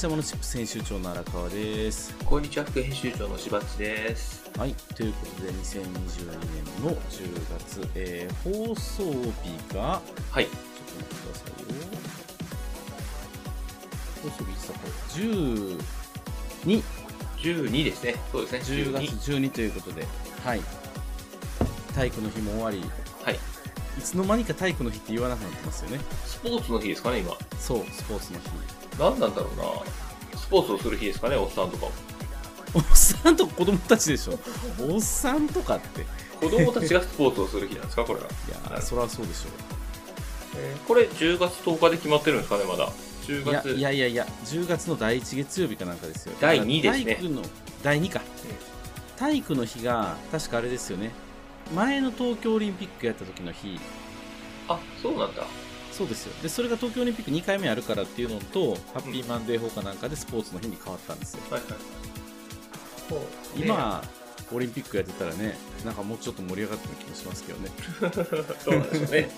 こんにちは、モノチップ編集長の荒川です。こんにちは、副編集長のしばっちです。はい、ということで、2022年の10月、えー放送日が、はい。ちょっと待ってくださいよ。放送日いつだこれ ?12、12ですね。そうですね。10月12 12ということで、はい。体育の日も終わり、はい。いつの間にか体育の日って言わなくなってますよね。スポーツの日ですかね、今。そう、スポーツの日。何なんだろうな。スポーツをする日ですかね、おっさんとかも。おっさんと子供たちでしょ。おっさんとかって。い子供たちがスポーツをする日なんですか、これが。やー、そりゃそうでしょう。えーこれ10月10日で決まってるんですかね、まだ。10いや月。いやいやいや、10月の第1月曜日かなんかですよ。第2ですね体育の第2か、体育の日が、確かあれですよね。前の東京オリンピックやった時の日、あ、そうなんだ。そうですよ。で、それが東京オリンピック2回目あるからっていうのと、ハッピーマンデー法かなんかでスポーツの日に変わったんですよ。はいはい。そうね今、オリンピックやってたらね、なんかもうちょっと盛り上がってる気もしますけどね。そうなんですよね。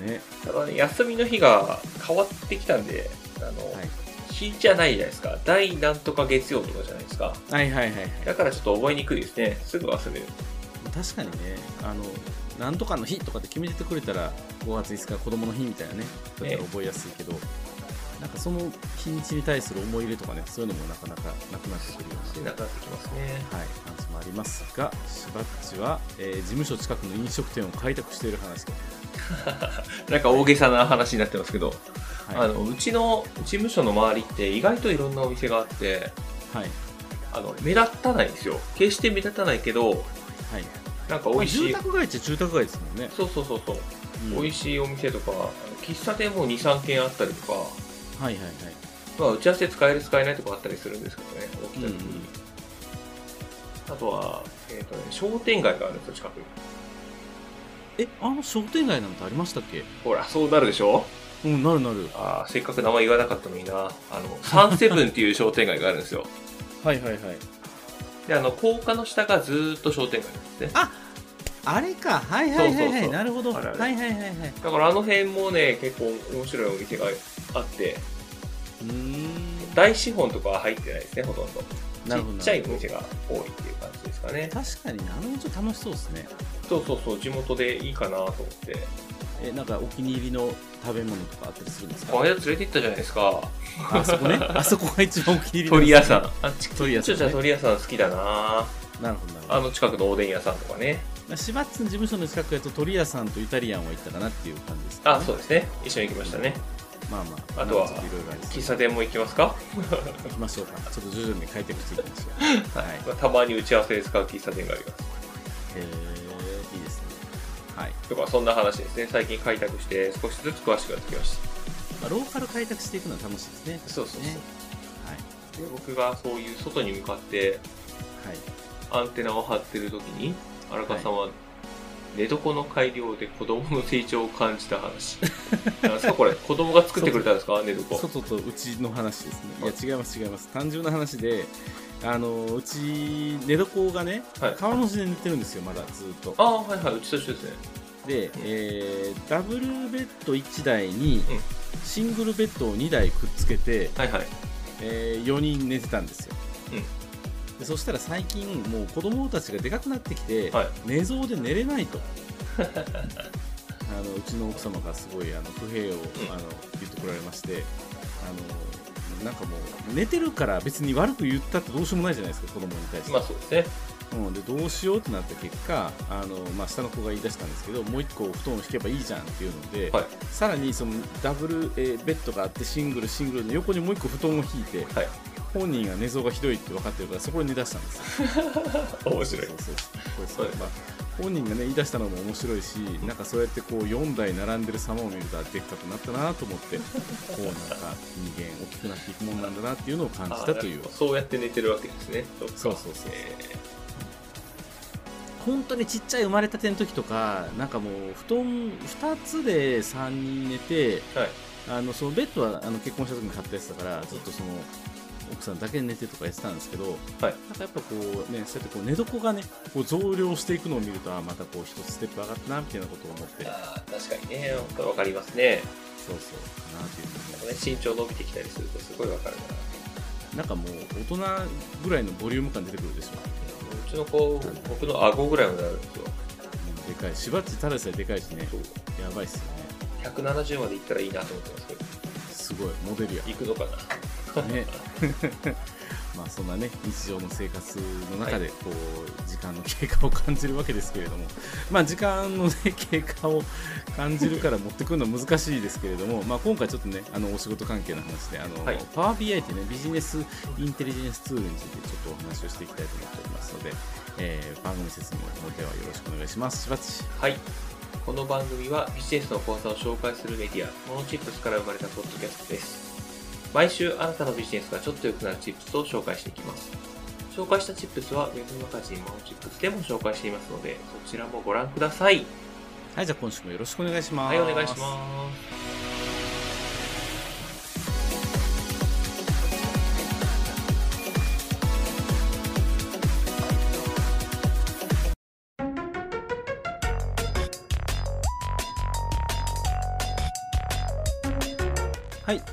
ね。ただね、休みの日が変わってきたんで、あの、はい。日じゃないじゃないですか。第なんとか月曜とかじゃないですか。はいはいはいはい。だからちょっと覚えにくいですね。すぐ忘れる。確かにね、あの、なんとかの日とかって決めててくれたら、5月5日子供の日みたいなね、だったら覚えやすいけど、なんかその日にちに対する思い入れとかね、そういうのもなかなかなくなってくるような、なくなってきますね。はい、感じもありますが、しばっちは、えー事務所近くの飲食店を開拓している話と。なんか大げさな話になってますけど、はい。あのうちの事務所の周りって意外といろんなお店があってはい。あの目立たないんですよ決して目立たないけどはい。なんか美味しい、まあ住宅街っちゃ住宅街ですもんね。そうそうそうそう、うん。美味しいお店とか喫茶店も23軒あったりとか、はいはいはい。まあ、打ち合わせ使える使えないとかあったりするんですけどね起きた時に、うんうん。あとは、えーとね、商店街があるんですよ近くに。え、あの商店街なんてありましたっけ？ほらそうなるでしょ？うん、なるなる。あーせっかく名前言わなかったのにな。あのサンセブンっていう商店街があるんですよ。はいはいはい。であの高架の下がずーっと商店街なんですねああれか。はいはいはいはい。なるほど。あれあれはいはいはいはい。だからあの辺もね結構面白いお店があってうーん。大資本とかは入ってないですねほとんどなるほどちっちゃいお店が多いっていう感じですかね確かにねあの辺ちょっと楽しそうですねそうそうそう地元でいいかなと思ってえなんかお気に入りの食べ物とかあったりするんですか？この間連れて行ったじゃないですか。あそこね？あそこが一番お気に入り鳥屋さん。んあち鳥屋さんね。鳥屋さん好きだな。なるほどなるほあの近くのおでん屋さんとかね。どしばっつの事務所の近くやと鳥屋さんとイタリアンは行ったかなっていう感じですあそうですね。一緒に行きましたね。まあまあ。あとは喫茶店も行きますか、行きましょうか。ちょっと徐々に開拓していきましょう。はい。まあたまに打ち合わせで使う喫茶店があります。えー、いいですねはい、とかそんな話ですね。最近開拓して少しずつ詳しくなってきました。まあ、ローカル開拓していくのは楽しいですね。そうそうそう。ね。で僕がそういう外に向かってはい。はいアンテナを張ってる時に荒川さんは寝床の改良で子供の成長を感じた話。なんですかこれ？子供が作ってくれたんですか？寝床。外とうちの話ですね。いや違います違います。単純な話であのうち寝床がね、はい。川の字で寝てるんですよまだずっと。ああはいはいうちと一緒ですね。で、えーダブルベッド1台にうん。シングルベッドを2台くっつけて、はいはい。え4人寝てたんですよ、うん。でそしたら最近もう子供たちがでかくなってきて、はい。寝相で寝れないと。あのうちの奥様がすごいあの不平を、あの言ってこられましてあのなんかもう寝てるから別に悪く言ったってどうしようもないじゃないですか子供に対して、まあそうですね。うん、でどうしようってなった結果あの、まあ、下の子が言い出したんですけどもう一個布団を引けばいいじゃんっていうので、はい。さらにそのダブル、えーベッドがあってシングルシングルの横にもう一個布団を引いてはい。本人が寝相がひどいって分かってるからそこで寝出したんですよ。面白い。そうそうそう。そう。まあ本人がね言い出したのも面白いしなんかそうやってこう4台並んでる様を見るとあでっかくなったなと思ってこうなんか人間大きくなっていくもんなんだなっていうのを感じたという。そうやって寝てるわけですね。そうそうそうそうえ本当にちっちゃい生まれたての時とかなんかもう布団2つで3人寝てーはい。あのそのベッドはあの結婚した時に買ったやつだからずっとその奥さんだけで寝てとかやってたんですけど、はい。なんかやっぱこうねそうやってこう寝床がねこう増量していくのを見るとあまたこう一つステップ上がったなみたいなことを思って。あー確かにね。わかりますね。そうそう。かなっていうね、身長伸びてきたりするとすごいわかるな。なんかもう大人ぐらいのボリューム感出てくるでしょ。うちの子、僕の顎ぐらいまであるんですよ。でかい。しばっちただででかいしね。やばいっすよね。170までいったらいいなと思ってますけど、すごい。モデルや。行くのかな。ね まあそんなね日常の生活の中でこう時間の経過を感じるわけですけれども。まあ時間の、ね、経過を感じるから持ってくるのは難しいですけれども、まあ、今回ちょっとねあのお仕事関係の話であの、はい。パワー BI ってねビジネスインテリジェンスツールについてちょっとお話をしていきたいと思っておりますので、えー番組説明の方ではよろしくお願いします。しばっち。はい。この番組はビジネスの講座を紹介するメディア、モノチップスから生まれたポッドキャストです。毎週あなたのビジネスがちょっと良くなるチップスを紹介していきます。紹介したチップスは Web マガジンモノチップスでも紹介していますので、そちらもご覧ください。はいじゃあ今週もよろしくお願いしますはい、お願いします。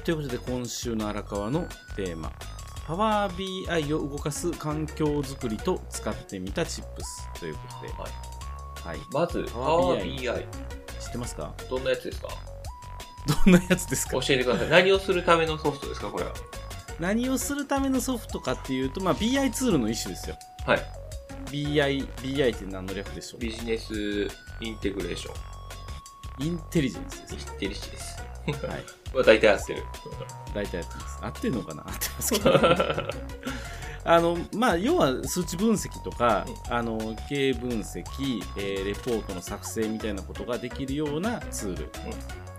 ということで今週の荒川のテーマ、パワー BI を動かす環境づくりと使ってみたチップスということで、はい。はい、まず、パワー BI。知ってますか？どんなやつですか？どんなやつですか？教えてください。何をするためのソフトですかこれは？何をするためのソフトかっていうと、まあ、BI ツールの一種ですよ。はい。BI、BI って何の略でしょう？ビジネスインテグレーション。インテリジェンスですイ。ンテリシです。はい。まあ大体合ってる。大体やってます。合ってるのかな？合ってますけど。あのまあ、要は数値分析とか、あの経営分析、えーレポートの作成みたいなことができるようなツール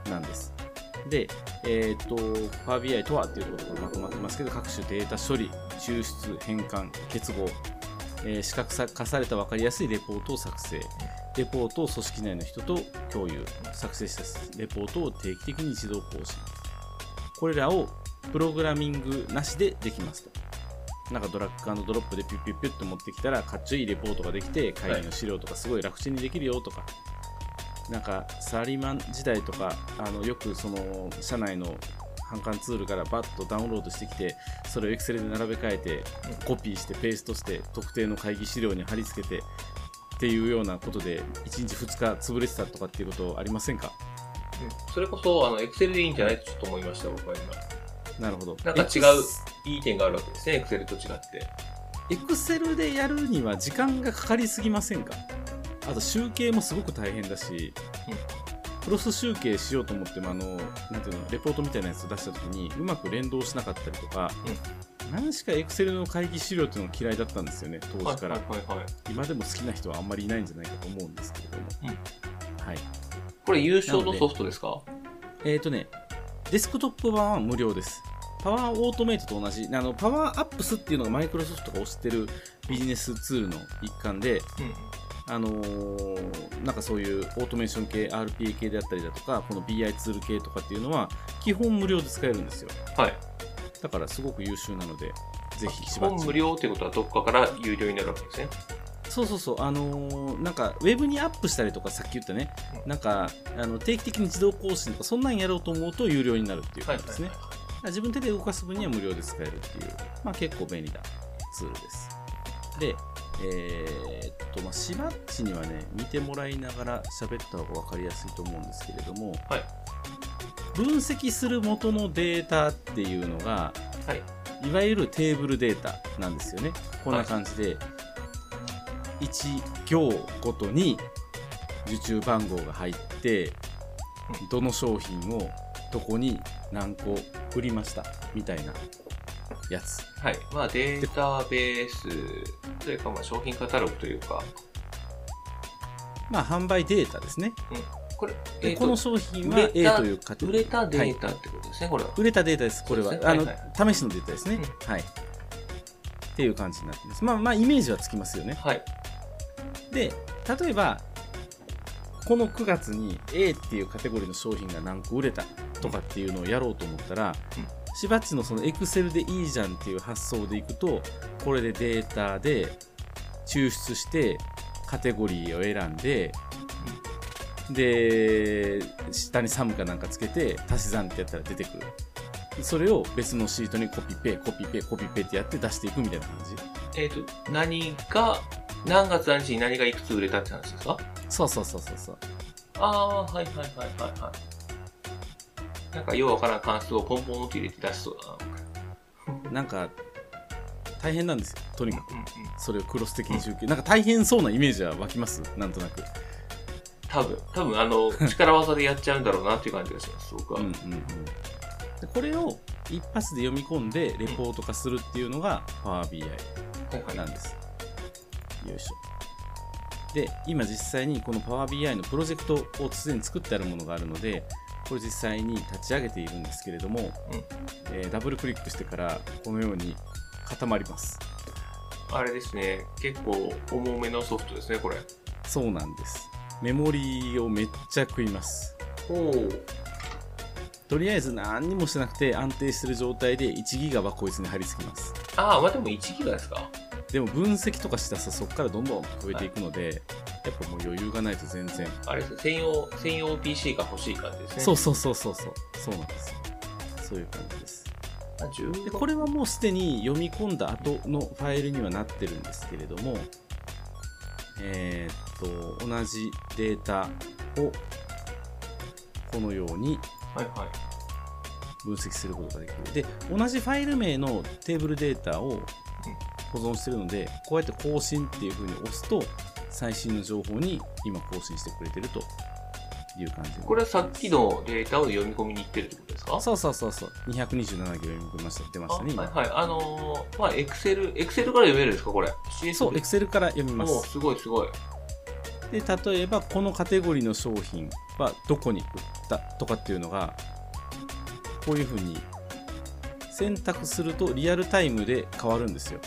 なんです。で、えっ、と、Power BI とはっていうところがまとまってますけど、各種データ処理、抽出、変換、結合、えー視覚化された分かりやすいレポートを作成、レポートを組織内の人と共有、作成したレポートを定期的に自動更新。これらをプログラミングなしでできますと。なんかドラッグドロップでピュッピュッピュッと持ってきたら、かっちょいいレポートができて、会議の資料とかすごい楽ちんにできるよとか、なんかサラリーマン時代とか、あのよくその社内の販管ツールからバッとダウンロードしてきて、それを Excel で並べ替えて、コピーしてペーストして、特定の会議資料に貼り付けてっていうようなことで、1日2日潰れてたとかっていうことありませんか？それこそ、あの、Excel でいいんじゃない？とちょっと思いました、僕は今。なるほど。なんか違ういい点があるわけですね、Excel と違って。エクセルでやるには時間がかかりすぎませんか？あと集計もすごく大変だし、クロス集計しようと思ってもあのなんていうのレポートみたいなやつ出した時にうまく連動しなかったりとか、何しかエクセルの会議資料っていうのが嫌いだったんですよね当時から。今でも好きな人はあんまりいないんじゃないかと思うんですけれども、はい。これ優勝のソフトですか？えっ、ー、とねデスクトップ版は無料です。パワーオートメイトと同じ。あのパワーアップスっていうのがマイクロソフトが推してるビジネスツールの一環でうん。あのーなんかそういうオートメーション系 RPA 系であったりだとかこの BI ツール系とかっていうのは基本無料で使えるんですよ。はい。だからすごく優秀なのでぜひ基しば無料ってことはどこかから有料になるわけですね。そうそうそう。あのーなんかウェブにアップしたりとかさっき言ったね。うん。なんかあの定期的に自動更新とかそんなんやろうと思うと有料になるっていうはい感じですね、はいはい自分手で動かす分には無料で使えるっていう、まあ、結構便利なツールです。で、えーっと、まあ、しばっちにはね、見てもらいながら喋った方が分かりやすいと思うんですけれども、はい分析する元のデータっていうのが、はい。いわゆるテーブルデータなんですよね。こんな感じで、1行ごとに受注番号が入って、どの商品をどこに何個売りましたみたいなやつ。はい。まあデータベースというか、まあ商品カタログというか、まあ、販売データですね。これ、でえーとこの商品は A たというカテゴリー。売れたデはいータってことですね、これは。売れたデータです、これは。ねあの、はい試しのデータですね。はい。っていう感じになってます。まあまあ、イメージはつきますよね。はい。で、例えば、この9月に A っていうカテゴリーの商品が何個売れたとかっていうのをやろうと思ったら、うんしばっちのその Excel でいいじゃんっていう発想でいくと、これでデータで抽出して、カテゴリーを選んで、で、下にサムかなんかつけて、足し算ってやったら出てくる。それを別のシートにコピペ、コピペ、コピペってやって出していくみたいな感じ。えっ、と、何が、何月何日に何がいくつ売れたって話ですか？そうそうそうそうそう。ああ、はいはいはいはいはい。なんかようわからん関数をポンポンって入れて出しそうだな。なんか、大変なんですよ。とにかく。うんうん。それをクロス的に集計。なんか大変そうなイメージは湧きますなんとなく。多分、多分あの、力技でやっちゃうんだろうなっていう感じがします、僕は。うんうんうん。でこれを一発で読み込んでレポート化するっていうのが PowerBI はいはいなんです。よいしょ。で、今実際にこの PowerBI のプロジェクトをすでに作ってあるものがあるので、これ実際に立ち上げているんですけれども、えーダブルクリックしてからこのように固まります。あれですね、結構重めのソフトですね、これ。そうなんです。メモリーをめっちゃ食います。とりあえず何にもしてなくて安定してる状態で1ギガはこいつに貼り付きます。ああ、まあでも1ギガですか。でも分析とかしたらさそこからどんどん増えていくので、やっぱもう余裕がないと全然。あれです専用、専用 PC が欲しい感じですね。そうそうそうそうそう。そうなんですよ。そういう感じです。あ15でこれはもうすでに読み込んだ後のファイルにはなってるんですけれども、えーっと、同じデータをこのように。分析することができる。で、同じファイル名のテーブルデータを保存してるので、こうやって更新っていう風に押すと、最新の情報に今更新してくれてるという感じにこれはさっきのデータを読み込みに行ってるってことですか？そうそうそうそう。227行読み込みました。出ましたね、はいはい。あのー、まあ、エクセル、エクセルから読めるんですか、これ？そう、Excel から読みまおす。すごいすごい。で、例えば、このカテゴリーの商品はどこに売ったとかっていうのが、こういう風に選択するとリアルタイムで変わるんですよ。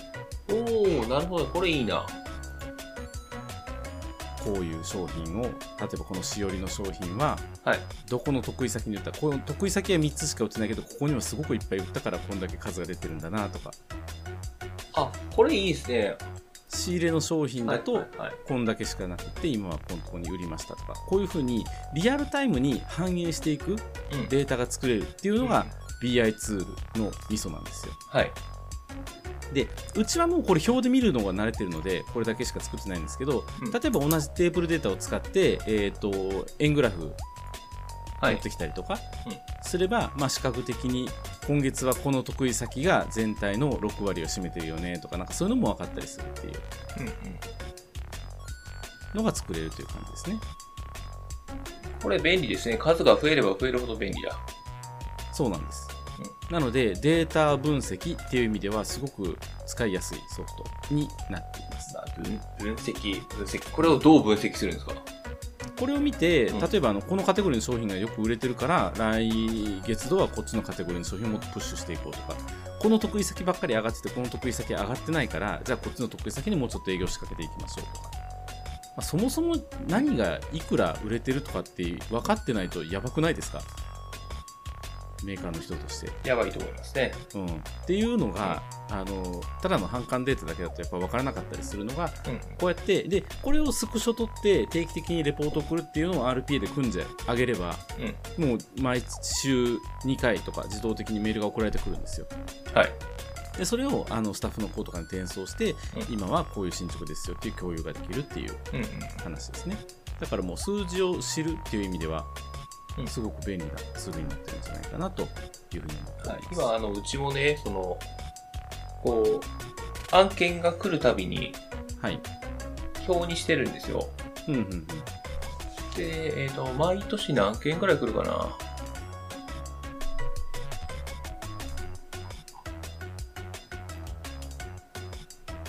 おおなるほど。これいいな。こういう商品を、例えばこのしおりの商品は、はい。どこの得意先に売ったこの得意先は3つしか売ってないけど、ここにはすごくいっぱい売ったからこんだけ数が出てるんだなとか、あ、これいいですね。仕入れの商品だと、こんだけしかなくて今はここに売りましたとかこういうふうにリアルタイムに反映していくうんデータが作れるっていうのが BI ツールのミソなんですよはい。でうちはもうこれ表で見るのが慣れてるのでこれだけしか作ってないんですけど、うん例えば同じテーブルデータを使って、えー、と円グラフはい持ってきたりとかうんすれば、まあ、視覚的に今月はこの得意先が全体の6割を占めてるよねとかなんかそういうのも分かったりするっていううんうん。のが作れるという感じですねこれ便利ですね。数が増えれば増えるほど便利だ。そうなんです。なので、データ分析っていう意味では、すごく使いやすいソフトになっています。分分析、分析。これをどう分析するんですか？これを見て、うん例えばあのこのカテゴリーの商品がよく売れてるから、来月度はこっちのカテゴリーの商品をもっとプッシュしていこうとか、この得意先ばっかり上がってて、この得意先上がってないから、じゃあこっちの得意先にもうちょっと営業仕掛けていきましょうとか。まあ、そもそも何がいくら売れてるとかって分かってないとやばくないですか？メーカーの人として。やばいと思いますね。うん、っていうのが、あのただの反感データだけだとやっぱ分からなかったりするのがうん。こうやってでこれをスクショ取って定期的にレポートを送るっていうのを RPA で組んであげればうん。もう毎週2回とか自動的にメールが送られてくるんですよはい。でそれをあのスタッフの子とかに転送して、うん今はこういう進捗ですよっていう共有ができるっていう。話ですねだからもう数字を知るっていう意味ではうんすごく便利なツールになってるんじゃないかなというふうに思ってます、今、あの、うちもね、その、こう、案件が来るたびにはい表にしてるんですよ。うんうんうんで、えっ、と、毎年何件くらい来るかな。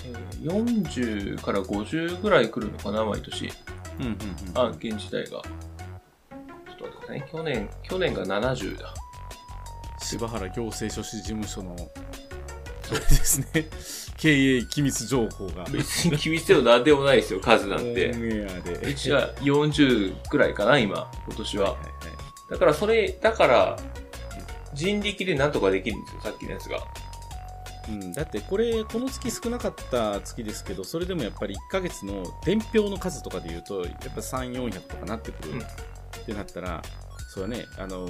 えー40から50ぐらい来るのかな、毎年。うんうんうん案件自体が。去年、去年が70だ。柴原行政書士事務所のあれですね経営機密情報が別に厳しいでもなんでもないですよ、数なんて。うちは40くらいかな、今、今年は。はいはいだからそれ、だから、人力でなんとかできるんですよ、さっきのやつが。うん、だってこれこの月少なかった月ですけどそれでもやっぱり1ヶ月の伝票の数とかでいうとやっぱ3400とかなってくる、うんってなったらそれはねあの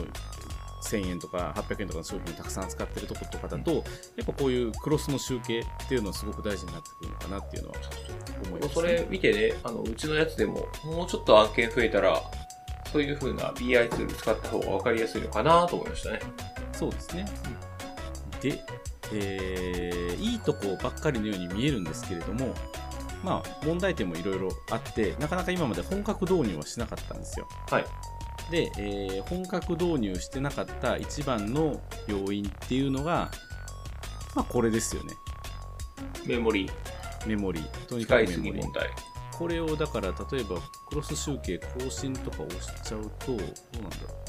1000円とか800円とかの商品をたくさん扱ってるとことかだと、やっぱこういうクロスの集計っていうのはすごく大事になってくるのかなっていうのは思います、ね。それ見てね、あの、うちのやつでも、もうちょっと案件増えたら、そういう風な BI ツール使った方が分かりやすいのかなと思いましたね。そうですね。で、えーいいとこばっかりのように見えるんですけれども、まあ、問題点もいろいろあって、なかなか今まで本格導入はしなかったんですよ。はい。で、えー本格導入してなかった一番の要因っていうのが、まあ、これですよね。メモリメモリー。とー、にかくメモリーぎ問。題。これをだから、例えば、クロス集計更新とか押しちゃうと、どうなんだろう。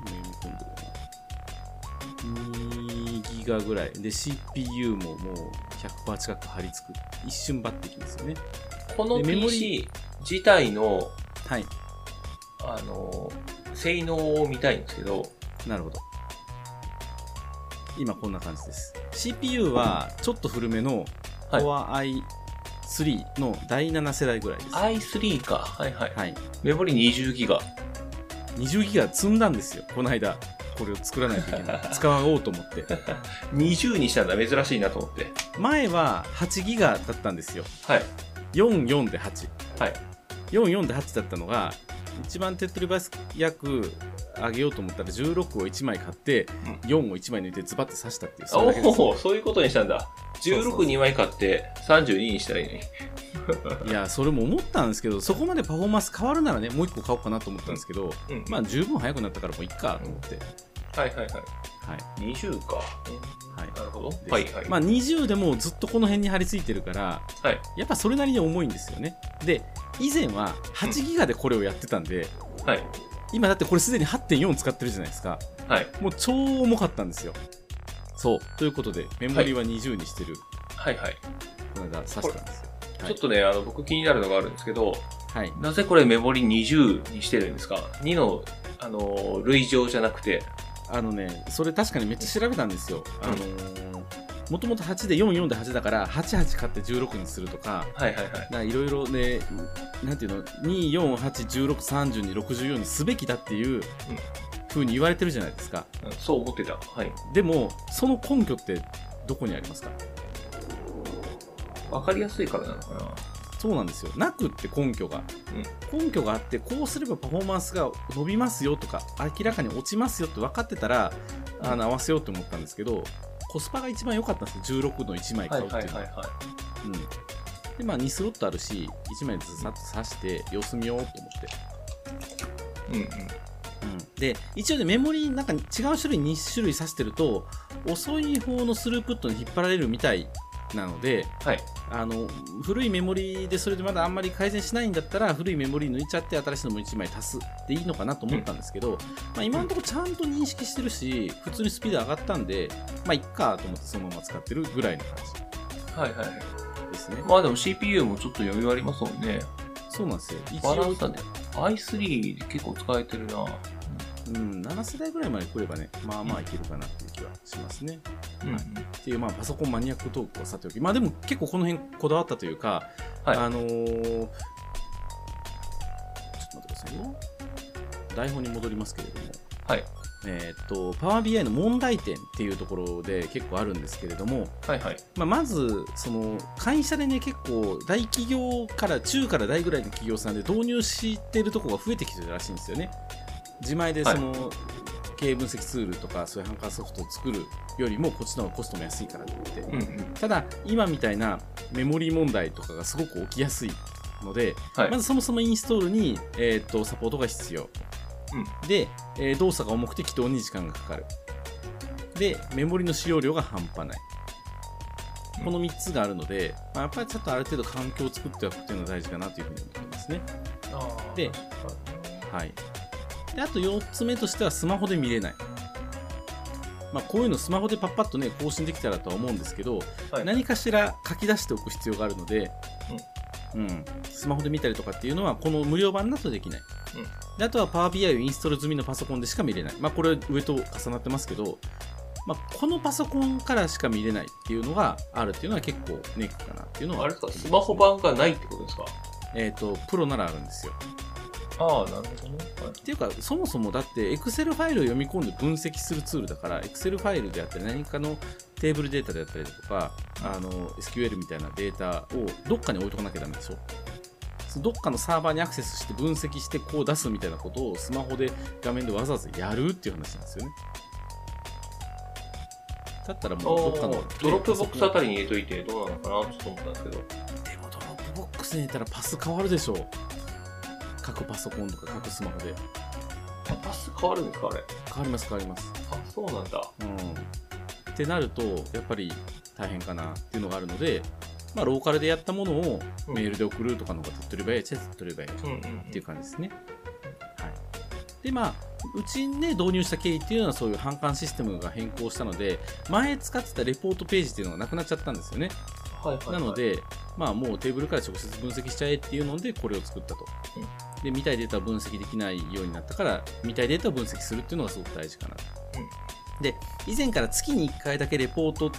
今読み込んでるな。2ギガぐらい。で、CPU ももう100%近く貼り付く。一瞬バッてきますよね。このでメモ PC 自体の、はい。あの、性能を見たいんですけど、なるほど。今こんな感じです。CPU はちょっと古めのはい Core i3 の第7世代ぐらいです。i3 か。はいはい。はい。メモリ20ギガ。20ギガ積んだんですよ。この間。これを作らないといけない。使おうと思って。20にしたんだ。珍しいなと思って。前は8ギガだったんですよ。はい。44で8。はい。44で8だったのが、一番手っ取り早く上げようと思ったら16を1枚買って、4を1枚抜いてズバッて刺したっていう。そおお、そういうことにしたんだ。そうそう16、2枚買って32にしたらいいのに。いや、それも思ったんですけど、そこまでパフォーマンス変わるならね、もう1個買おうかなと思ったんですけど、うん。まあ十分早くなったからもういっかと思って。はいはいはい。はい。20か。はいなるほど。はいはい。まあ20でもずっとこの辺に張り付いてるから、はい。やっぱそれなりに重いんですよね。で、以前は8ギガでこれをやってたんで、はい。今だってこれすでに8.4使ってるじゃないですか。はい。もう超重かったんですよ。そう。ということで、メモリは20にしてる、はいはい。この間刺したんですよ。はいちょっとね、あの、僕気になるのがあるんですけど、はい。なぜこれメモリ20にしてるんですか ?2 の、あの、類乗じゃなくて。あのね、それ確かにめっちゃ調べたんですよ。あのー、もともと8で44で8だから、88買って16にするとか、はいはいはい。ろいろね、なんていうの、2、4、8、16、30に64にすべきだっていう風に言われてるじゃないですか。うんそう思ってた。はい。でも、その根拠ってどこにありますか？わかりやすいからなのかなそうなんですよ。なくって根拠が。根拠があって、こうすればパフォーマンスが伸びますよとか、明らかに落ちますよって分かってたら、あの合わせようと思ったんですけど、コスパが一番良かったんですよ。16の1枚はい買うっていうのは。はいはいはい。うん。で、まあ2スロットあるし、1枚ずつさっと刺して様子見ようと思って。うんうん。うん、で一応ねメモリーなんか違う種類2種類挿してると遅い方のスループットに引っ張られるみたいなのではい。あの古いメモリーでそれでまだあんまり改善しないんだったら古いメモリー抜いちゃって新しいのも1枚足すでいいのかなと思ったんですけど、まあ、今のところちゃんと認識してるし普通にスピード上がったんでまあいっかと思ってそのまま使ってるぐらいの感はいはいはい。じですねまあでも CPU もちょっと余裕ありますもんね。そうなんですよ一応バランスだね。i3 で結構使えてるな。うん、7世代ぐらいまで来ればねまあまあいけるかなっていう気はしますねうんうん。っていう、まあ、パソコンマニアックトークはさておき、まあでも結構この辺こだわったというか、はいあのーちょっと待ってくださいよ。台本に戻りますけれども、はい。えーっと、パワー BI の問題点っていうところで結構あるんですけれども、はいはい。まあ、まず、その、会社でね、結構大企業から中から大ぐらいの企業さんで導入してるところが増えてきてるらしいんですよね。自前でその、経営分析ツールとかそういうハンカーソフトを作るよりもこっちの方がコストも安いからって。言って、うんうん。ただ今みたいなメモリー問題とかがすごく起きやすいので、はい。ま。ずそもそもインストールに、えー、とサポートが必要、うん。で、えー動作が重くて起動に時間がかかる。でメモリの使用量が半端ない。うん。この3つがあるので、まあ、やっぱりちょっとある程度環境を作っておくっていうのが大事かなというふうに思ってますね。ではいであと4つ目としてはスマホで見れない。まあ、こういうのスマホでパッパッとね更新できたらとは思うんですけど、はい。何かしら書き出しておく必要があるので、うん。スマホで見たりとかっていうのはこの無料版だとできない、うん。であとは PowerBI をインストール済みのパソコンでしか見れない、まあ、これ上と重なってますけど、まあ、このパソコンからしか見れないっていうのがあるっていうのは結構ネックかなっていうのは。あれですか、スマホ版がないってことですか？えっ、とプロならあるんですよああ、なるほどね。はいっていうかそもそもだって Excel ファイルを読み込んで分析するツールだから Excel ファイルであったり何かのテーブルデータであったりとかあの SQL みたいなデータをどっかに置いとかなきゃダメでしょ？そのどっかのサーバーにアクセスして分析してこう出すみたいなことをスマホで画面でわざわざやるっていう話なんですよねだったらもうどっかのドロップボックスあたりに入れといてどうなのかなちょっと思ったんですけど。でもドロップボックスに入れたらパス変わるでしょ各パソコンとか各スマホであパス変わるんですかあれ？変わります変わりますあ、そうなんだ。うん、ってなるとやっぱり大変かなっていうのがあるので、まあ、ローカルでやったものをうんメールで送るとかの方が手っ取り早いっちゃ手っ取り早いうんうんっていう感じですね。はい、でまあうちで導入した経緯っていうのはそういう販管システムが変更したので前使ってたレポートページっていうのがなくなっちゃったんですよね。はいはいはい。なの、で、まあ、もうテーブルから直接分析しちゃえっていうのでこれを作ったと。で見たいデータを分析できないようになったから見たいデータを分析するっていうのがすごく大事かなと。で以前から月に1回だけレポートを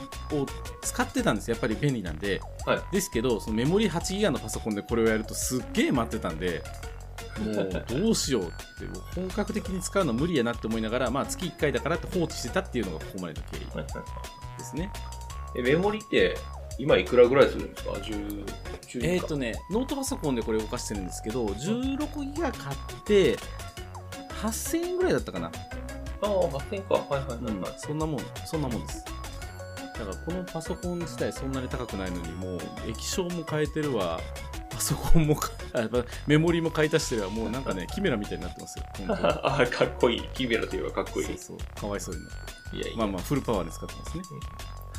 使ってたんですやっぱり便利なんで、はいですけどそのメモリ8ギガのパソコンでこれをやるとすっげえ待ってたんでもうどうしようって本格的に使うの無理やなって思いながら、まあ、月1回だからって放置してたっていうのがここまでの経緯。ですね。え、メモリって今いくらぐらいするんですか ?10、10えっ、とね、ノートパソコンでこれ動かしてるんですけど、16ギガ買って、8000円ぐらいだったかな。ああ、8000か。はいはいはいうんはい。そんなもん、そんなもんです。だからこのパソコン自体そんなに高くないのに、もう液晶も変えてるわ、パソコンもメモリも買い足してるわ、もうなんかね、キメラみたいになってますよ。本当に あかっこいい。キメラといえばかっこいい。そうそう、かわいそうにな。いや。まあまあ、フルパワーで使ってますね。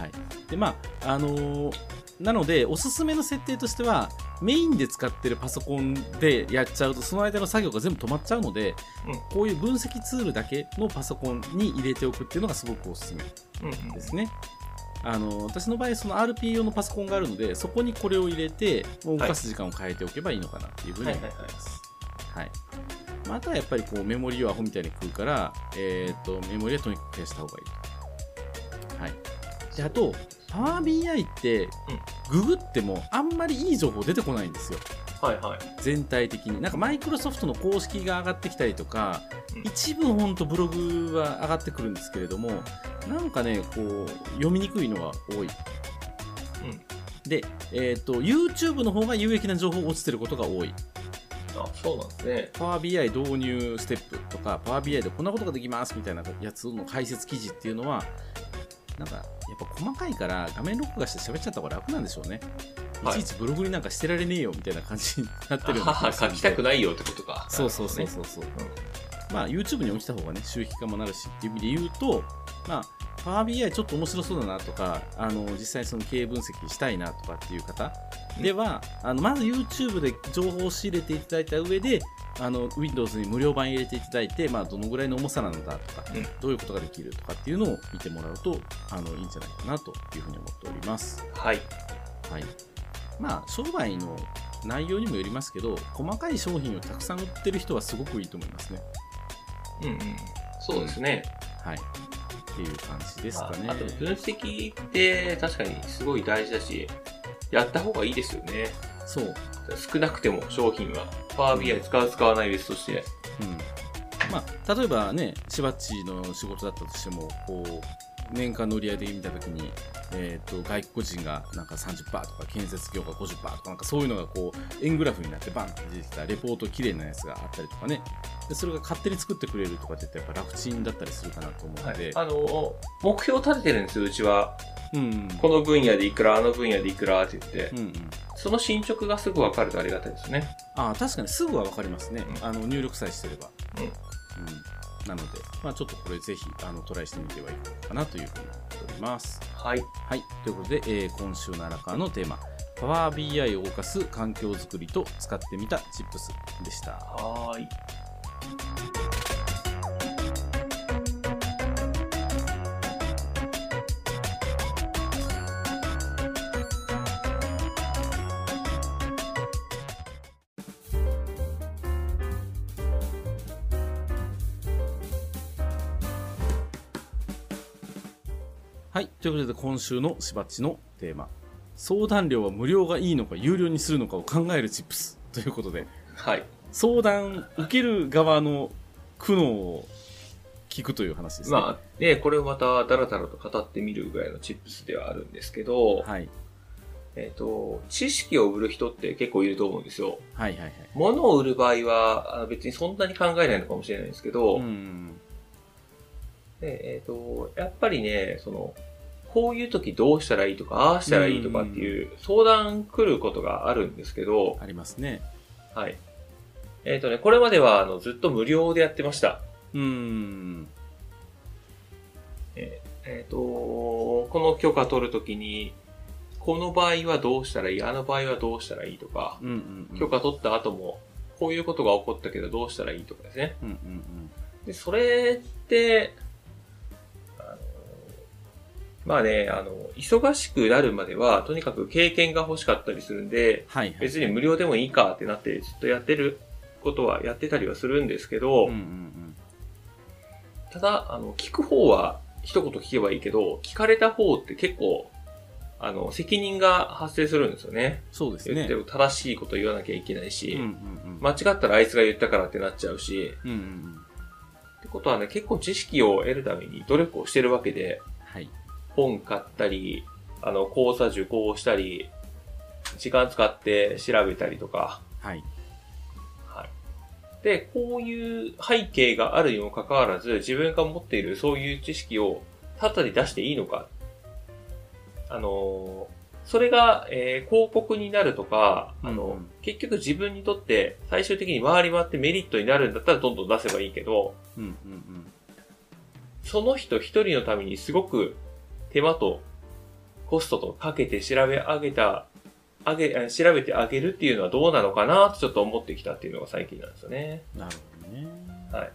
はい。で、まあ、あのーなので、おすすめの設定としては、メインで使ってるパソコンでやっちゃうと、その間の作業が全部止まっちゃうので、うんこういう分析ツールだけのパソコンに入れておくっていうのがすごくおすすめうんうんですね。あの私の場合、その RP 用のパソコンがあるので、そこにこれを入れて、動かす時間を変えておけばいいのかなっていうふうに思っています。はい。またやっぱりこうメモリをアホみたいに食うから、えー、とメモリはとにかく増やした方がいいと。はい。で、あと、パワー BI って、ググってもあんまりいい情報出てこないんですよ。はいはい。全体的に。なんかマイクロソフトの公式が上がってきたりとか、うん一部ほんとブログは上がってくるんですけれども、なんかね、こう、読みにくいのが多い。で、えっ、と、YouTube の方が有益な情報落ちてることが多い。あ、そうなんですね。パワー BI 導入ステップとか、パワー BI でこんなことができますみたいなやつの解説記事っていうのは、なんか、やっぱ細かいから画面録画して喋っちゃった方が楽なんでしょうね。いはいちいちブログになんかしてられねえよみたいな感じになってるような書きたくないよってことか。そうそうそうそうそう。ねまあ YouTube に落ちた方がね、収益化もなるしっていう意味で言うと、まあ、パワー BI ちょっと面白そうだなとか、あの、実際その経営分析したいなとかっていう方では、あの、まず YouTube で情報を仕入れていただいた上で、あの、Windows に無料版入れていただいて、まあ、どのぐらいの重さなのだとか、うんどういうことができるとかっていうのを見てもらうと、あの、いいんじゃないかなというふうに思っております。はい。はい。まあ、商売の内容にもよりますけど、細かい商品をたくさん売ってる人はすごくいいと思いますね。うんうん。そうですね。はい。っていう感じですかね。ああと分析って確かにすごい大事だし、やった方がいいですよね。そう。少なくても商品は。パワー BI 使う使わない別として。うん。まあ、例えばね、しばっちの仕事だったとしても、こう、年間の売り上げで見たときに、えっ、と、外国人がなんか30%とか、建設業が50%とか、なんかそういうのがこう、円グラフになってバンって出てきたレポート綺麗なやつがあったりとかね。で、それが勝手に作ってくれるとかって言ったらやっぱ楽ちんだったりするかなと思うので。あの、目標立ててるんですよ、うちは。うん。この分野でいくら、あの分野でいくらって言ってうん。う。ん。その進捗がすぐ分かるとありがたいですね。ああ、確かにすぐはわかりますね。うんあの、入力さえしてれば。うんうん。なので、まあちょっとこれぜひ、あの、トライしてみてはいかがかなというふうに思っております。はい。はい。ということで、えー今週の荒川のテーマ、パワー BI を動かす環境づくりと使ってみたチップスでした。はーい。い。うことで、今週のしばっちのテーマ、相談料は無料がいいのか有料にするのかを考えるチップスということで、はい。相談受ける側の苦悩を聞くという話ですね。まあ、ね、これをまたダラダラと語ってみるぐらいのチップスではあるんですけど、はい。えっ、と、知識を売る人って結構いると思うんですよ。はいはいはい。物を売る場合は、あ別にそんなに考えないのかもしれないんですけど、うん。でえっ、と、やっぱりね、その、こういう時どうしたらいいとか、ああしたらいいとかっていう相談来ることがあるんですけど、ありますね。はい。えっ、とね、これまではあのずっと無料でやってました。うん。えっ、と、この許可取るときに、この場合はどうしたらいい、あの場合はどうしたらいいとか、うんうんうん。許可取った後も、こういうことが起こったけどどうしたらいいとかですね。うんうんうん。で、それって、まあね、あの、忙しくなるまでは、とにかく経験が欲しかったりするんで、はいはい。別に無料でもいいかってなって、ずっとやってることはやってたりはするんですけど、うんうんうん。ただ、あの、聞く方は一言聞けばいいけど、聞かれた方って結構、あの、責任が発生するんですよね。そうですね言って。る正しいこと言わなきゃいけないし、うんうんうん。間違ったらあいつが言ったからってなっちゃうし、うんうんうん。ってことはね、結構知識を得るために努力をしてるわけで、はい。本買ったり、あの、講座受講したり、時間使って調べたりとか、はい。はい。で、こういう背景があるにもかかわらず、自分が持っているそういう知識をただで出していいのか。あのーそれが、えー広告になるとか、あの、うんうん結局自分にとって最終的に回り回ってメリットになるんだったらどんどん出せばいいけど、うんうんうん。その人一人のためにすごく手間とコストとかけて調べ上げた、上げ、え調べてあげるっていうのはどうなのかなとちょっと思ってきたっていうのが最近なんですよね。なるほどね。はい。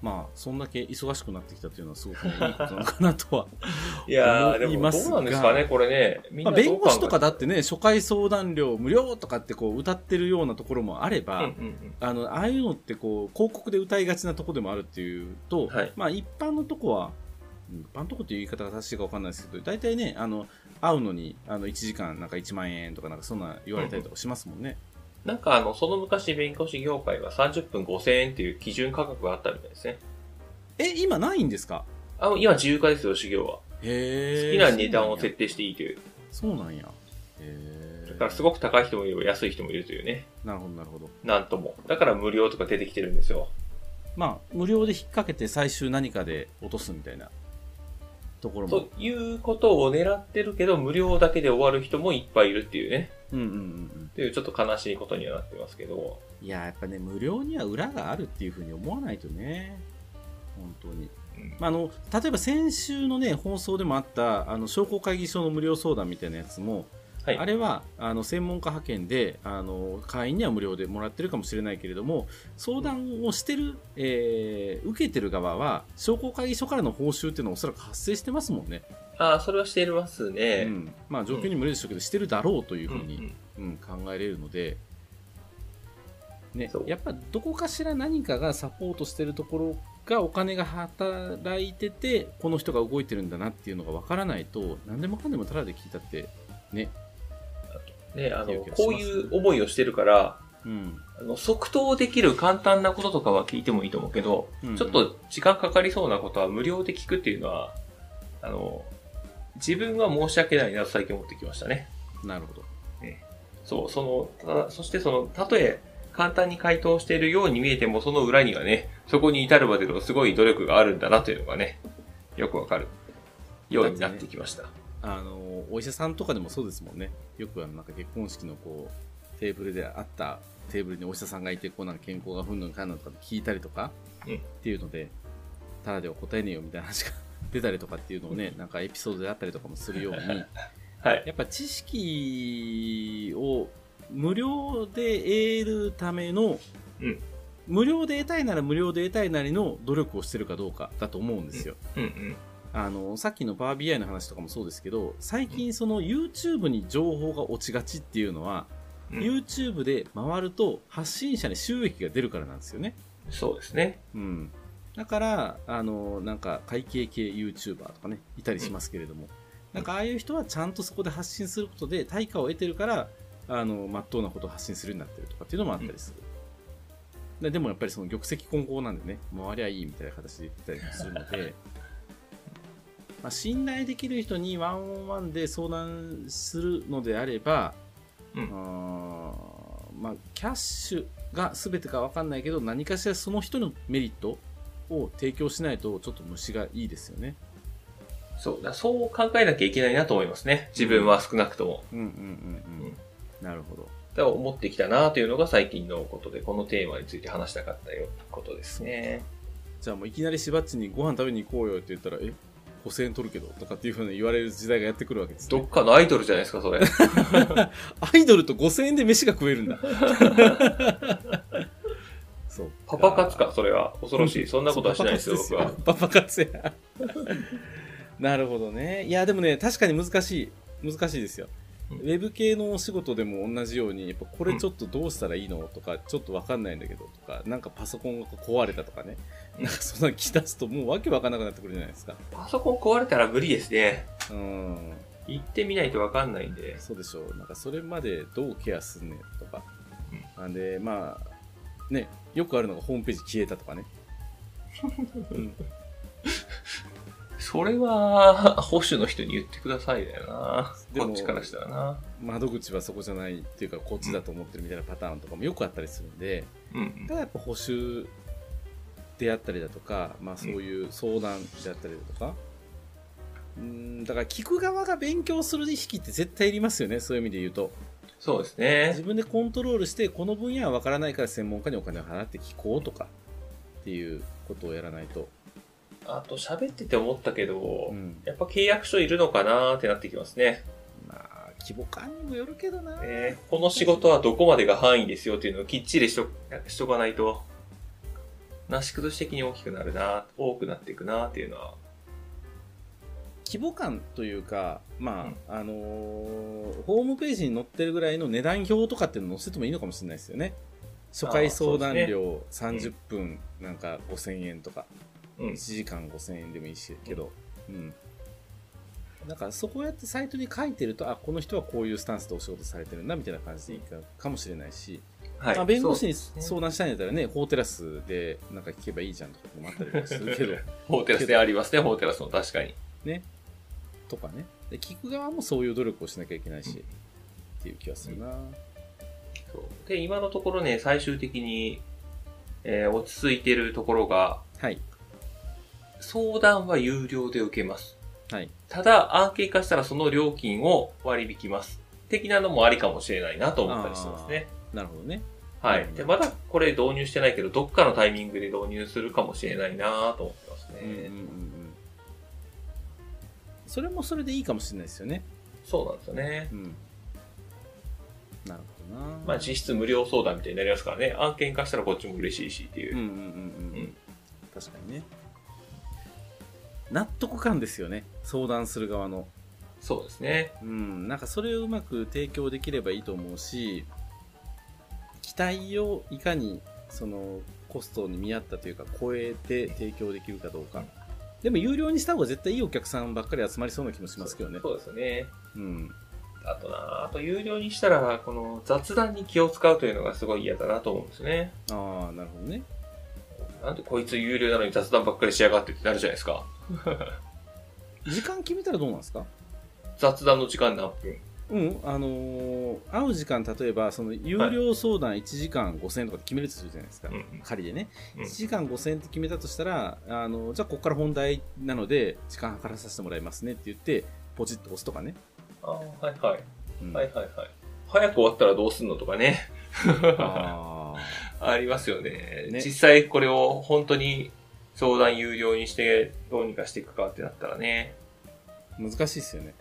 まあ、そんだけ忙しくなってきたというのはすごくねいいことなのかなとは。いやー、でもどうなんですかね、これね。弁護士とかだってね、初回相談料無料とかってこう歌ってるようなところもあれば、うんうんうん。あの、ああいうのってこう、広告で歌いがちなとこでもあるっていうと、はいまあ一般のとこは、うん一般のとこっていう言い方が正しいかわかんないですけど、大体ね、あの、会うのに、あの、1時間なんか1万円とかなんかそんな言われたりとかしますもんね。なんかあの、その昔弁護士業界は30分5000円っていう基準価格があったみたいですね。え、今ないんですか？あ今自由化ですよ、修行は。へえ。好きな値段を設定していいという。そうなんや。へえ。だからすごく高い人もいれば安い人もいるというね。なるほど、なるほど。なんとも。だから無料とか出てきてるんですよ。まあ、無料で引っ掛けて最終何かで落とすみたいなところも。ということを狙ってるけど、無料だけで終わる人もいっぱいいるっていうね。うんうんうんうん。っていうちょっと悲しいことにはなってますけど。いや、やっぱね、無料には裏があるっていうふうに思わないとね。本当に。うんまあ、あの例えば先週の、ね、放送でもあったあの商工会議所の無料相談みたいなやつも、はい。あれはあの専門家派遣であの会員には無料でもらってるかもしれないけれども相談をしてる、えー受けてる側は商工会議所からの報酬っていうのはおそらく発生してますもんね、ああ、それはしてますね。うん。まあ、状況にもよるでしょうけど、してるだろうというふうに、うん。うん。うん、考えれるので、ねやっぱどこかしら何かがサポートしてるところがお金が働いててこの人が動いてるんだなっていうのが分からないと何でもかんでもタダで聞いたってね、ね、あの、こういう思いをしてるから、うん。あの、即答できる簡単なこととかは聞いてもいいと思うけど、うん。ちょっと時間かかりそうなことは無料で聞くっていうのは、あの、自分は申し訳ないなと最近思ってきましたね。なるほど。そう、その、そしてその、たとえ簡単に回答しているように見えても、その裏にはね、そこに至るまでのすごい努力があるんだなというのがね、よくわかるようになってきました。あのお医者さんとかでもそうですもんねよくあのなんか結婚式のこうテーブルであったテーブルにお医者さんがいてこうなんか健康がふんぬんかんぬんとか聞いたりとか、うんっていうのでただでは答えねえよみたいな話が出たりとかっていうのをねなんかエピソードであったりとかもするように はい。やっぱ知識を無料で得るための、うん無料で得たいなら無料で得たいなりの努力をしてるかどうかだと思うんですよ。うんうん。あのさっきのパワー BI の話とかもそうですけど最近その YouTube に情報が落ちがちっていうのは、うん。YouTube で回ると発信者に収益が出るからなんですよね。そうですね。うん、だからあのなんか会計系 YouTuber とかねいたりしますけれども、なんかああいう人はちゃんとそこで発信することで対価を得てるからあのまっとうなことを発信するようになってるとかっていうのもあったりする、ででもやっぱりその玉石混交なんでね回りゃいいみたいな形で言ってたりするので まあ信頼できる人にワンオンワンで相談するのであれば、うんあーまあ、キャッシュが全てか分かんないけど何かしらその人のメリットを提供しないとちょっと虫がいいですよね。そう、だそう考えなきゃいけないなと思いますね。自分は少なくとも。うんうんうんうん。なるほど。思ってきたなというのが最近のことで、このテーマについて話したかったよことですね。じゃあもういきなりしばっちにご飯食べに行こうよって言ったら、え、5000円取るけどとかっていうふうに言われる時代がやってくるわけです、ね。どっかのアイドルじゃないですか、それ。アイドルと5000円で飯が食えるんだ。そう。パパ活か、それは。恐ろしい。そんなことはしないですよ、僕は。パパ活や。なるほどね。いや、でもね、確かに難しい。難しいですよ。うんウェブ系のお仕事でも同じように、やっぱこれちょっとどうしたらいいのとか、ちょっとわかんないんだけどとか、なんかパソコンが壊れたとかね。うんなんかそんなの来だすともうわけわかんなくなってくるじゃないですか。パソコン壊れたら無理ですね。うん。行ってみないとわかんないんで。そうでしょう。なんかそれまでどうケアすんねんとか。なんで、まあ、ね、よくあるのがホームページ消えたとかね。うん、それは、保守の人に言ってくださいだよな。こっちからしたらな。窓口はそこじゃないっていうか、こっちだと思ってるみたいなパターンとかもよくあったりするんで、うんただやっぱ補修であったりだとか、まあそういう相談であったりだとか、うん、だから聞く側が勉強する意識って絶対いりますよね、そういう意味で言うと。そうですね自。分でコントロールして、この分野は分からないから専門家にお金を払って聞こうとかっていうことをやらないと。あと喋ってて思ったけど、うん。やっぱ契約書いるのかなってなってきますね。まあ、規模感にもよるけどな。えーこの仕事はどこまでが範囲ですよっていうのをきっちりしとしとかないと、なし崩し的に大きくなるな、多くなっていくなっていうのは。規模感というか、まあ、あのーホームページに載ってるぐらいの値段表とかっていうの載せてもいいのかもしれないですよね。初回相談料30分なんか5000円とか、うん1。時間5000円でもいいしけど、うん。だからそこやってサイトに書いてると、あ、この人はこういうスタンスでお仕事されてるんだみたいな感じでいいかかもしれないし、はい。まあ、弁護士に相談したいんだったらね、法テラスでなんか聞けばいいじゃんとかもあったりするけど、法テラスでありますね、法テラスも確かに。とかね。で聞く側もそういう努力をしなきゃいけないし、っていう気がするな。そうで、今のところね、最終的に、えー落ち着いてるところが、はい。相談は有料で受けます。はい。ただ、案件化したらその料金を割り引きます。的なのもありかもしれないなと思ったりしてますね。なるほどね。はい。うんで、まだこれ導入してないけど、どっかのタイミングで導入するかもしれないなと思ってますね。うんうんうんうん。それもそれでいいかもしれないですよね。そうなんですよねう。ん。なるほどな。まあ、実質無料相談みたいになりますからね。案件化したらこっちも嬉しいしっていう。うんうんうんうん。うん確かにね。納得感ですよね。相談する側の。そうですね。うん。なんかそれをうまく提供できればいいと思うし、期待をいかにそのコストに見合ったというか超えて提供できるかどうか。でも有料にした方が絶対いいお客さんばっかり集まりそうな気もしますけどね。そうですよね。うん。あとな、あと有料にしたら、この雑談に気を使うというのがすごい嫌だなと思うんですね。ああ、なるほどね。なんでこいつ有料なのに雑談ばっかりしやがってってなるじゃないですか。時間決めたらどうなんですか？雑談の時間何分？うん、あのー会う時間、例えば、その、有料相談1時間5000円とかって決めるとするじゃないですか。うんうん仮でね。うん1時間5000円って決めたとしたら、あの、じゃあここから本題なので、時間計らさせてもらいますねって言って、ポチッと押すとかね。ああ、はいはい。うん、はいはいはい。早く終わったらどうすんのとかね。あ ありますよねね実際これを本当に相談有料にしてどうにかしていくかってなったらね。ー難しいですよね。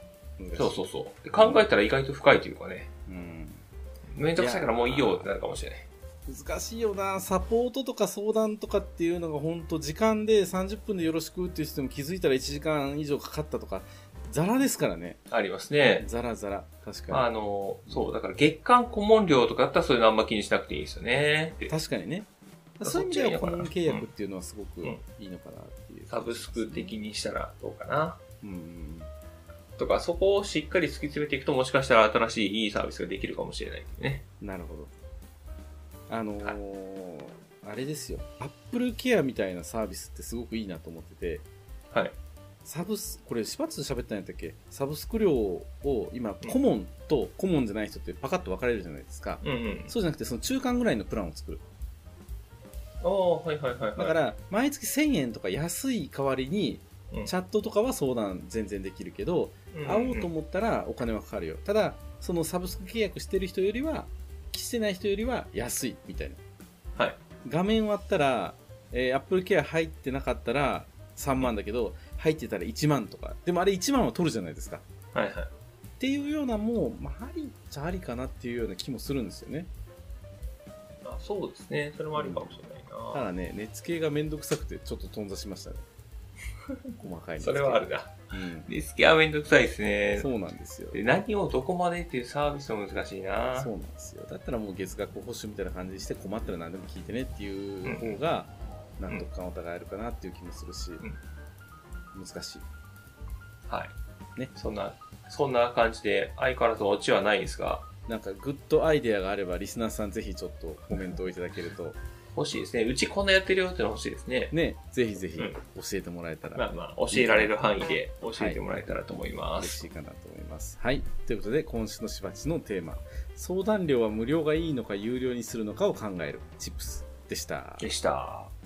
そうそうそう。で考えたら意外と深いというかね。うん。めんどくさいからもういいよってなるかもしれない。難しいよな。サポートとか相談とかっていうのが本当時間で30分でよろしくっていう人も気づいたら1時間以上かかったとか、ザラですからね。ありますね。ザラザラ。確かあの、そう、だから月間顧問料とかだったらそういうのあんま気にしなくていいですよね。に。確かにね。そそういう意味では顧問契約っていうのはすごくうんいいのかなっていう。サブスク的にしたらどうかな。うんうんうん。とか、そこをしっかり突き詰めていくと、もしかしたら新しいいいサービスができるかもしれないね。なるほどあのーあれですよアップルケアみたいなサービスってすごくいいなと思っててはい。サブスこれしばっつ喋ったんやったっけ？サブスク料を今コモンとコモンじゃない人ってパカッと分かれるじゃないですか、うんうん。そうじゃなくてその中間ぐらいのプランを作るああ、はいはいはいはい。だから毎月1000円とか安い代わりにうん、チャットとかは相談全然できるけど、会おうと思ったらお金はかかるよただそのサブスク契約してる人よりはしてない人よりは安いみたいなはい。画面割ったら、えー、Apple Care 入ってなかったら3万だけど入ってたら1万とかでもあれ1万は取るじゃないですかはいはい。っていうようなもう、まあ、ありっちゃありかなっていうような気もするんですよねあそうですね。それもありかもしれないな。ただね熱系がめんどくさくてちょっと頓挫しましたね細かいそれはあるな。うん。リスケはめんどくさいですね。そうなんですよ。で何をどこまでっていうサービスも難しいな。そうなんですよ。だったらもう月額報酬みたいな感じにして困ったら何でも聞いてねっていう方が納得感お互いあるかなっていう気もするし、難しい。はい。ね。そんな、そんな感じで、相変わらずオチはないですが、なんかグッドアイデアがあればリスナーさんぜひちょっとコメントをいただけると欲しいですね。うちこんなやってるよっての欲しいですね。ねぜひぜひうん教えてもらえたら、まあまあ、教えられる範囲で教えてもらえたらと思います。嬉しいかなと思います。はい。ということで、今週のしばちのテーマ、相談料は無料がいいのか有料にするのかを考えるチップスでした。でした。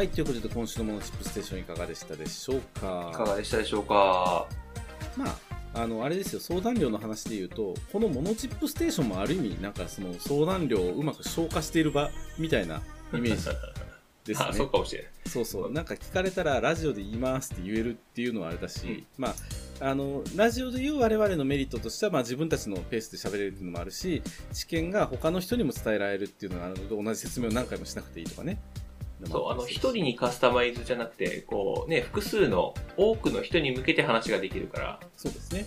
はい。ということで、今週のモノチップステーションいかがでしたでしょうか？いかがでしたでしょうか？まあ、あの、あれですよ、相談料の話で言うと、このモノチップステーションもある意味、なんかその相談料をうまく消化している場みたいなイメージ ですあ、そうね。かもしれない。そうそう。なんか聞かれたらラジオで言いますって言えるっていうのはあれだし、まあ、あの、ラジオで言う我々のメリットとしては、まあ自分たちのペースで喋れるっていうのもあるし、知見が他の人にも伝えられるっていうのがあるので、同じ説明を何回もしなくていいとかね。そう、あの、一人にカスタマイズじゃなくて、こうね、複数の、多くの人に向けて話ができるから、そうですね。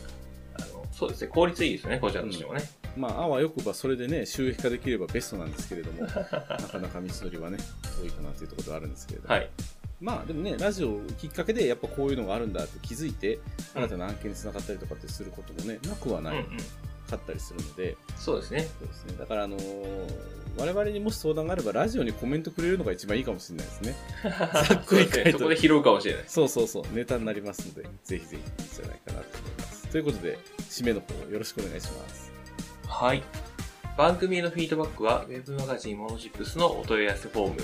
あの、そうですね、効率いいですよね、こちらとしてもね。まあ、あわよくばそれでね、収益化できればベストなんですけれども、なかなか道のりはね、遠いかなというところではあるんですけれども。はい。まあでもね、ラジオきっかけでやっぱこういうのがあるんだって気づいて、新たな案件につながったりとかってすることもね、なくはないうんうん。かったりするので、そうですね。そうですね。だからあのー我々にもし相談があれば、ラジオにコメントくれるのが一番いいかもしれないですね。ざっくり書いてそこで拾うかもしれない。そうそうそう、ネタになりますので、ぜひぜひいいんじゃないかなと思います。ということで、締めの方よろしくお願いします。はい。番組へのフィードバックは、ウェブマガジンモノチップスのお問い合わせフォーム、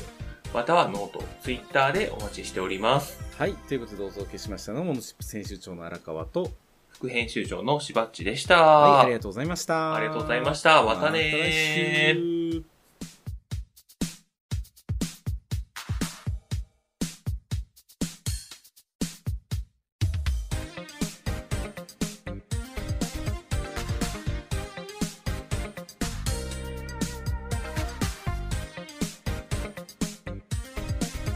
またはノート、ツイッターでお待ちしております。はい、ということでお届けしましたのは、モノチップ編集長の荒川と、副編集長のしばっちでした。はい、ありがとうございました。ありがとうございましたまたねーまた来週